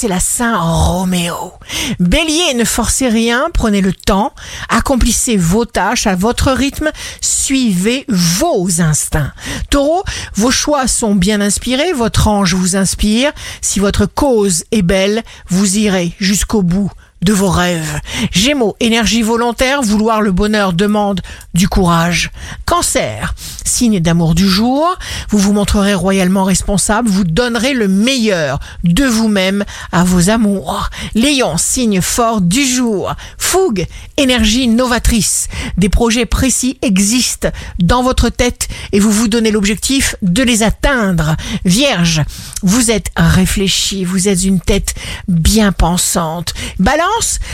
c'est la Saint Roméo. Bélier, ne forcez rien, prenez le temps, accomplissez vos tâches à votre rythme, suivez vos instincts. Taureau, vos choix sont bien inspirés, votre ange vous inspire. Si votre cause est belle, vous irez jusqu'au bout de vos rêves. Gémeaux, énergie volontaire, vouloir le bonheur demande du courage. Cancer, signe d'amour du jour, vous vous montrerez royalement responsable, vous donnerez le meilleur de vous-même à vos amours. Lion, signe fort du jour. Fougue, énergie novatrice. Des projets précis existent dans votre tête et vous vous donnez l'objectif de les atteindre. Vierge, vous êtes réfléchi, vous êtes une tête bien pensante. Balance,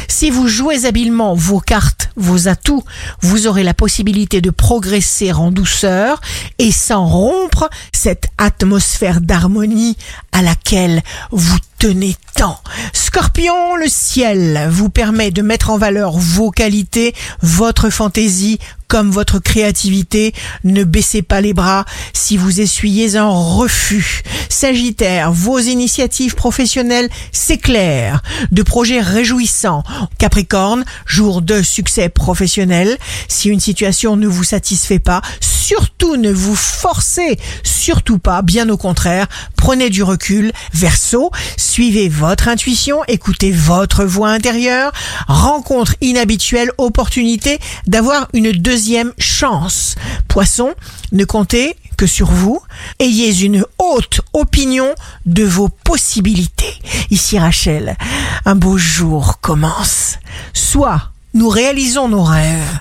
si vous jouez habilement vos cartes, vos atouts, vous aurez la possibilité de progresser en douceur et sans rompre cette atmosphère d'harmonie à laquelle vous tenez tant. Scorpion, le ciel vous permet de mettre en valeur vos qualités, votre fantaisie comme votre créativité. Ne baissez pas les bras si vous essuyez un refus. Sagittaire, vos initiatives professionnelles s'éclairent de projets réjouissants. Capricorne, jour de succès professionnel. Si une situation ne vous satisfait pas, surtout ne vous forcez surtout pas, bien au contraire, prenez du recul. Verseau, suivez votre intuition, écoutez votre voix intérieure, rencontre inhabituelle, opportunité d'avoir une deuxième chance. Poisson, ne comptez que sur vous, ayez une haute opinion de vos possibilités. Ici Rachel, un beau jour commence. Soit nous réalisons nos rêves,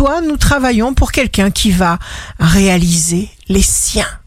soit nous travaillons pour quelqu'un qui va réaliser les siens.